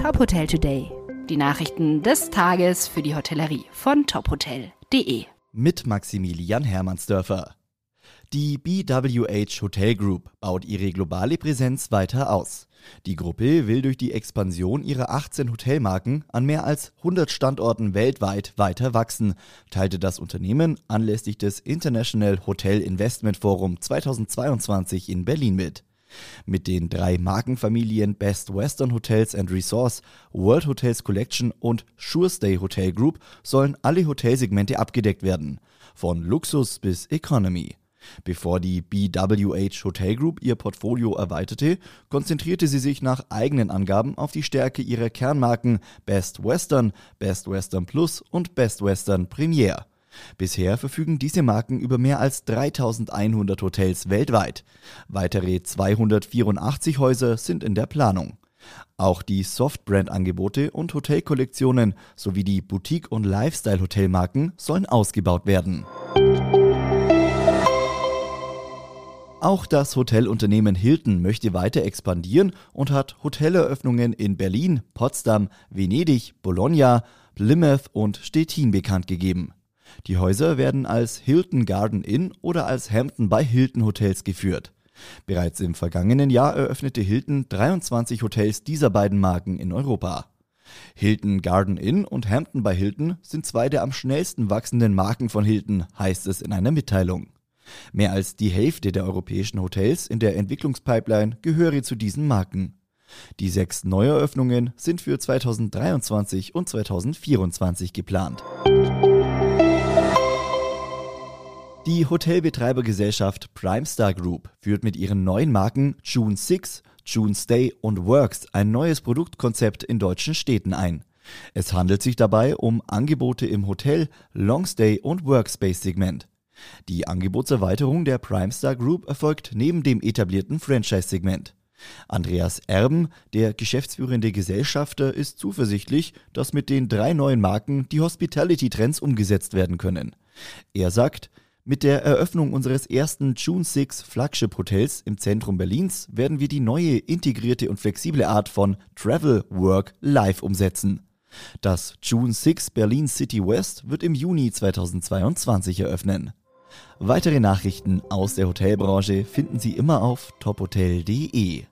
Top Hotel Today. Die Nachrichten des Tages für die Hotellerie von tophotel.de. Mit Maximilian Hermannsdörfer. Die BWH Hotel Group baut ihre globale Präsenz weiter aus. Die Gruppe will durch die Expansion ihrer 18 Hotelmarken an mehr als 100 Standorten weltweit weiter wachsen, teilte das Unternehmen anlässlich des International Hotel Investment Forum 2022 in Berlin mit. Mit den drei Markenfamilien Best Western Hotels and Resorts, World Hotels Collection und SureStay Hotel Group sollen alle Hotelsegmente abgedeckt werden, von Luxus bis Economy. Bevor die BWH Hotel Group ihr Portfolio erweiterte, konzentrierte sie sich nach eigenen Angaben auf die Stärke ihrer Kernmarken Best Western, Best Western Plus und Best Western Premier. Bisher verfügen diese Marken über mehr als 3100 Hotels weltweit. Weitere 284 Häuser sind in der Planung. Auch die Softbrand-Angebote und Hotelkollektionen sowie die Boutique- und Lifestyle-Hotelmarken sollen ausgebaut werden. Auch das Hotelunternehmen Hilton möchte weiter expandieren und hat Hoteleröffnungen in Berlin, Potsdam, Venedig, Bologna, Plymouth und Stettin bekannt gegeben. Die Häuser werden als Hilton Garden Inn oder als Hampton by Hilton Hotels geführt. Bereits im vergangenen Jahr eröffnete Hilton 23 Hotels dieser beiden Marken in Europa. Hilton Garden Inn und Hampton by Hilton sind zwei der am schnellsten wachsenden Marken von Hilton, heißt es in einer Mitteilung. Mehr als die Hälfte der europäischen Hotels in der Entwicklungspipeline gehöre zu diesen Marken. Die sechs Neueröffnungen sind für 2023 und 2024 geplant. Die Hotelbetreibergesellschaft Primestar Group führt mit ihren neuen Marken June 6, June Stay und Works ein neues Produktkonzept in deutschen Städten ein. Es handelt sich dabei um Angebote im Hotel, Longstay und Workspace-Segment. Die Angebotserweiterung der Primestar Group erfolgt neben dem etablierten Franchise-Segment. Andreas Erben, der geschäftsführende Gesellschafter, ist zuversichtlich, dass mit den drei neuen Marken die Hospitality-Trends umgesetzt werden können. Er sagt, mit der Eröffnung unseres ersten June 6 Flagship Hotels im Zentrum Berlins werden wir die neue integrierte und flexible Art von Travel Work live umsetzen. Das June 6 Berlin City West wird im Juni 2022 eröffnen. Weitere Nachrichten aus der Hotelbranche finden Sie immer auf tophotel.de.